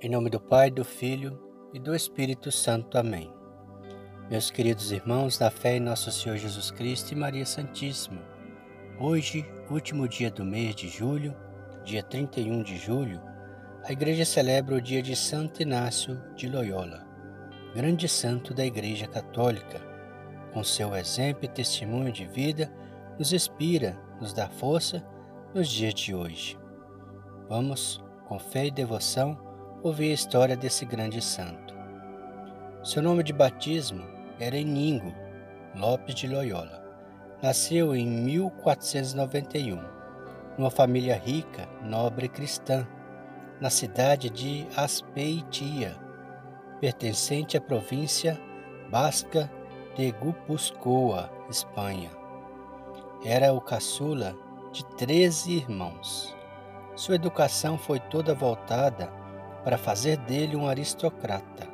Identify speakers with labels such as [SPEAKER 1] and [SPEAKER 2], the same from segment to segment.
[SPEAKER 1] Em nome do Pai, do Filho e do Espírito Santo. Amém. Meus queridos irmãos, da fé em nosso Senhor Jesus Cristo e Maria Santíssima, hoje, último dia do mês de julho, dia 31 de julho, a Igreja celebra o dia de Santo Inácio de Loyola, grande santo da Igreja Católica. Com seu exemplo e testemunho de vida, nos inspira, nos dá força nos dias de hoje. Vamos, com fé e devoção, ouvi a história desse grande santo. Seu nome de batismo era Iningo Lopes de Loyola. Nasceu em 1491, numa família rica, nobre e cristã, na cidade de Aspeitia, pertencente à província basca de Guipúzcoa, Espanha. Era o caçula de treze irmãos. Sua educação foi toda voltada para fazer dele um aristocrata.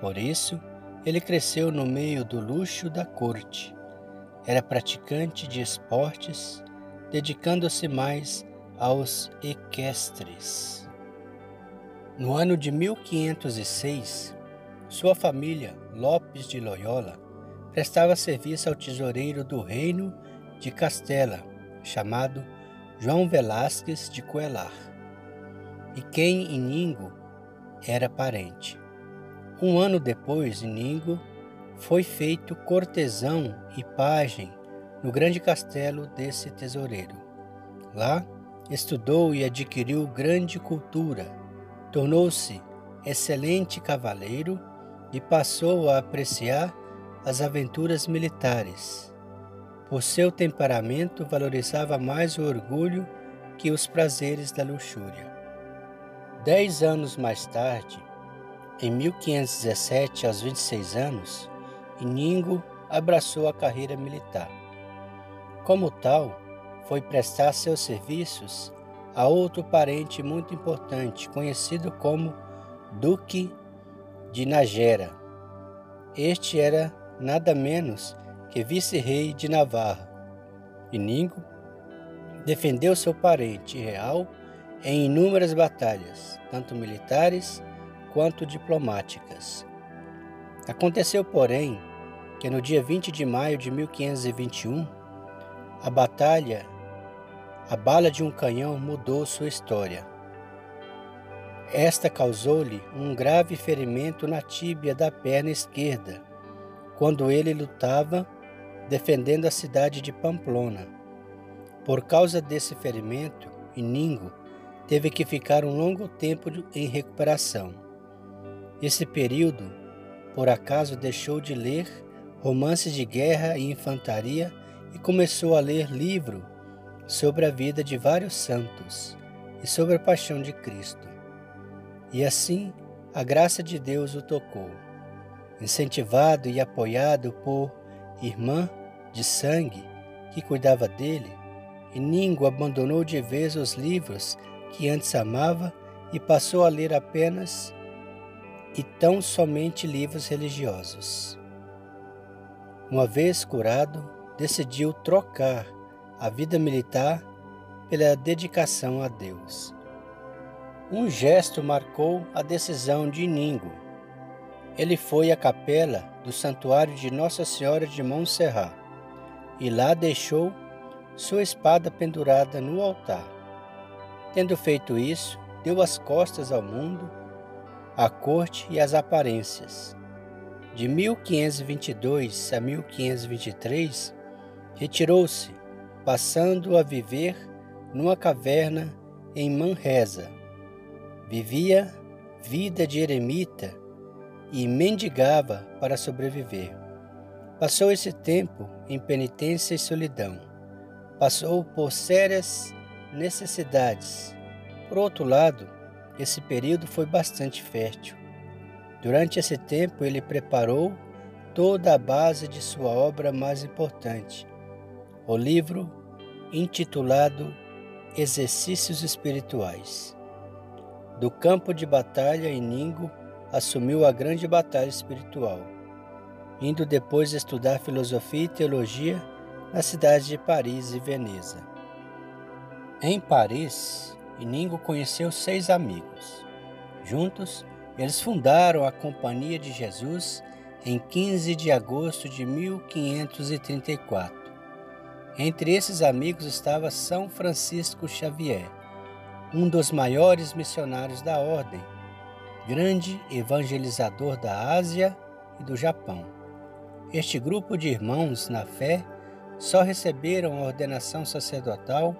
[SPEAKER 1] Por isso, ele cresceu no meio do luxo da corte. Era praticante de esportes, dedicando-se mais aos equestres. No ano de 1506, sua família, Lopes de Loyola, prestava serviço ao tesoureiro do reino de Castela, chamado João Velásquez de Coelar e quem Iningo era parente. Um ano depois, Iningo foi feito cortesão e pajem no grande castelo desse tesoureiro. Lá, estudou e adquiriu grande cultura, tornou-se excelente cavaleiro e passou a apreciar as aventuras militares. Por seu temperamento, valorizava mais o orgulho que os prazeres da luxúria. Dez anos mais tarde, em 1517, aos 26 anos, Iningo abraçou a carreira militar. Como tal, foi prestar seus serviços a outro parente muito importante, conhecido como Duque de Nagera. Este era nada menos que vice-rei de Navarra. Iningo defendeu seu parente real em inúmeras batalhas, tanto militares quanto diplomáticas. Aconteceu, porém, que no dia 20 de maio de 1521, a batalha, a bala de um canhão mudou sua história. Esta causou-lhe um grave ferimento na tíbia da perna esquerda, quando ele lutava defendendo a cidade de Pamplona. Por causa desse ferimento, Iningo teve que ficar um longo tempo em recuperação. Esse período, por acaso, deixou de ler romances de guerra e infantaria e começou a ler livro sobre a vida de vários santos e sobre a paixão de Cristo. E assim a graça de Deus o tocou. Incentivado e apoiado por irmã de sangue que cuidava dele, Iningo abandonou de vez os livros que antes amava e passou a ler apenas e tão somente livros religiosos. Uma vez curado, decidiu trocar a vida militar pela dedicação a Deus. Um gesto marcou a decisão de Iningo. Ele foi à capela do santuário de Nossa Senhora de Montserrat e lá deixou sua espada pendurada no altar. Tendo feito isso, deu as costas ao mundo, à corte e às aparências. De 1522 a 1523, retirou-se, passando a viver numa caverna em Manresa. Vivia vida de eremita e mendigava para sobreviver. Passou esse tempo em penitência e solidão. Passou por sérias necessidades. Por outro lado, esse período foi bastante fértil. Durante esse tempo, ele preparou toda a base de sua obra mais importante, o livro intitulado Exercícios Espirituais. Do campo de batalha, Iningo assumiu a grande batalha espiritual, indo depois estudar filosofia e teologia nas cidades de Paris e Veneza. Em Paris, Iningo conheceu seis amigos: Juntos, eles fundaram a Companhia de Jesus em 15 de agosto de 1534. Entre esses amigos estava São Francisco Xavier, um dos maiores missionários da ordem, grande evangelizador da Ásia e do Japão. Este grupo de irmãos na fé só receberam a ordenação sacerdotal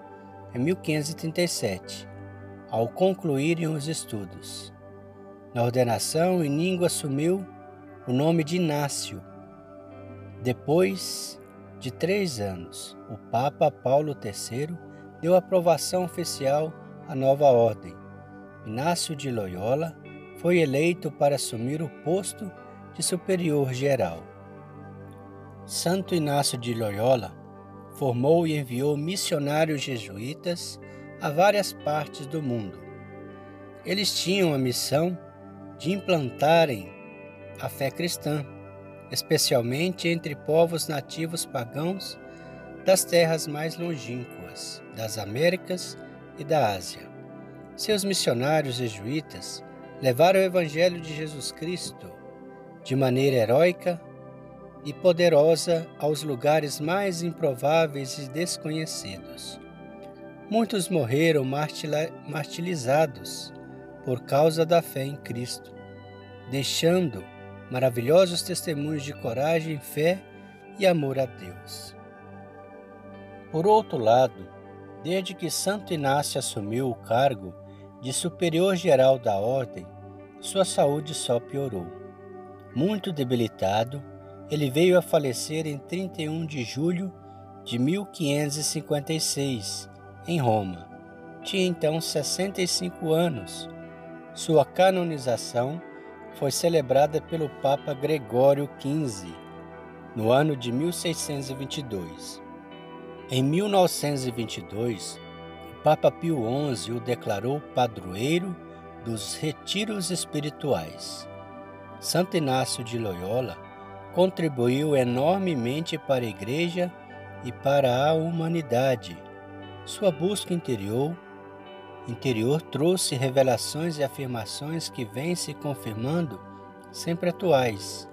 [SPEAKER 1] em 1537, ao concluírem os estudos. Na ordenação, Iningo assumiu o nome de Inácio. Depois de três anos, o Papa Paulo III deu aprovação oficial à nova ordem. Inácio de Loyola foi eleito para assumir o posto de superior geral. Santo Inácio de Loyola formou e enviou missionários jesuítas a várias partes do mundo. Eles tinham a missão de implantarem a fé cristã, especialmente entre povos nativos pagãos das terras mais longínquas, das Américas e da Ásia. Seus missionários jesuítas levaram o Evangelho de Jesus Cristo de maneira heróica e poderosa aos lugares mais improváveis e desconhecidos. Muitos morreram martirizados por causa da fé em Cristo, deixando maravilhosos testemunhos de coragem, fé e amor a Deus. Por outro lado, desde que Santo Inácio assumiu o cargo de superior geral da ordem, sua saúde só piorou. Muito debilitado, ele veio a falecer em 31 de julho de 1556, em Roma. Tinha então 65 anos. Sua canonização foi celebrada pelo Papa Gregório XV no ano de 1622. Em 1922, o Papa Pio XI o declarou padroeiro dos retiros espirituais. Santo Inácio de Loyola contribuiu enormemente para a Igreja e para a humanidade. Sua busca interior, interior trouxe revelações e afirmações que vêm se confirmando sempre atuais.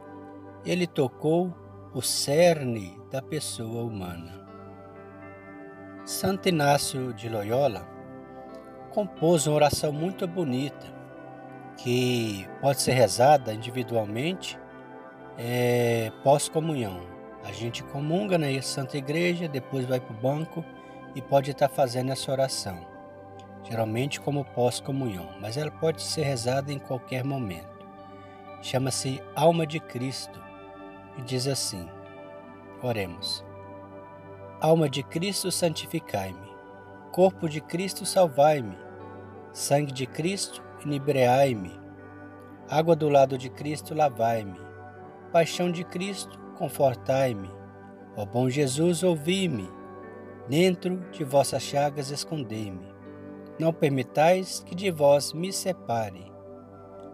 [SPEAKER 1] Ele tocou o cerne da pessoa humana. Santo Inácio de Loyola compôs uma oração muito bonita que pode ser rezada individualmente é, pós-comunhão. A gente comunga na Santa Igreja, depois vai para o banco e pode estar fazendo essa oração, geralmente como pós-comunhão, mas ela pode ser rezada em qualquer momento. Chama-se Alma de Cristo e diz assim: Oremos. Alma de Cristo, santificai-me. Corpo de Cristo, salvai-me. Sangue de Cristo, inebriai-me. Água do lado de Cristo, lavai-me paixão de Cristo, confortai-me. Ó bom Jesus, ouvi-me. Dentro de vossas chagas escondei-me. Não permitais que de vós me separe.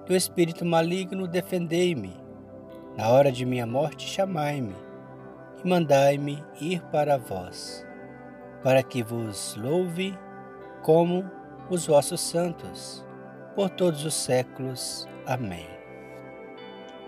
[SPEAKER 1] Do espírito maligno defendei-me. Na hora de minha morte chamai-me e mandai-me ir para vós, para que vos louve como os vossos santos, por todos os séculos. Amém.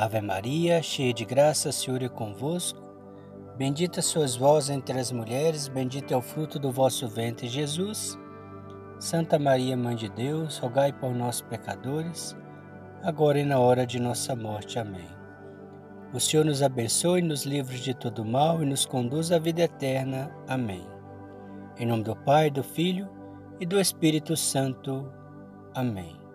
[SPEAKER 1] Ave Maria, cheia de graça, o Senhor é convosco. Bendita sois vós entre as mulheres, bendito é o fruto do vosso ventre, Jesus. Santa Maria, Mãe de Deus, rogai por nós, pecadores, agora e na hora de nossa morte. Amém. O Senhor nos abençoe, nos livre de todo mal e nos conduz à vida eterna. Amém. Em nome do Pai, do Filho e do Espírito Santo. Amém.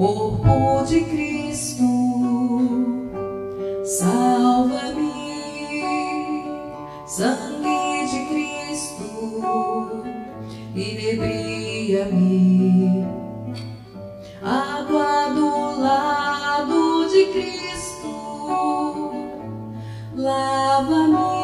[SPEAKER 2] Corpo de Cristo, salva-me, sangue de Cristo, inebria-me, água do lado de Cristo, lava-me.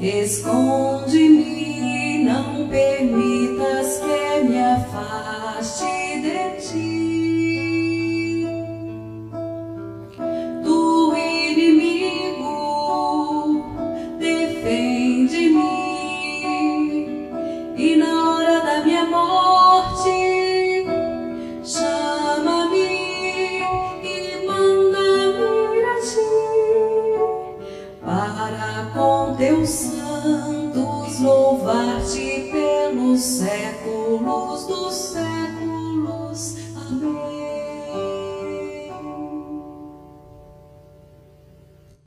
[SPEAKER 2] Esconde-me, não permitas que me afaste de ti.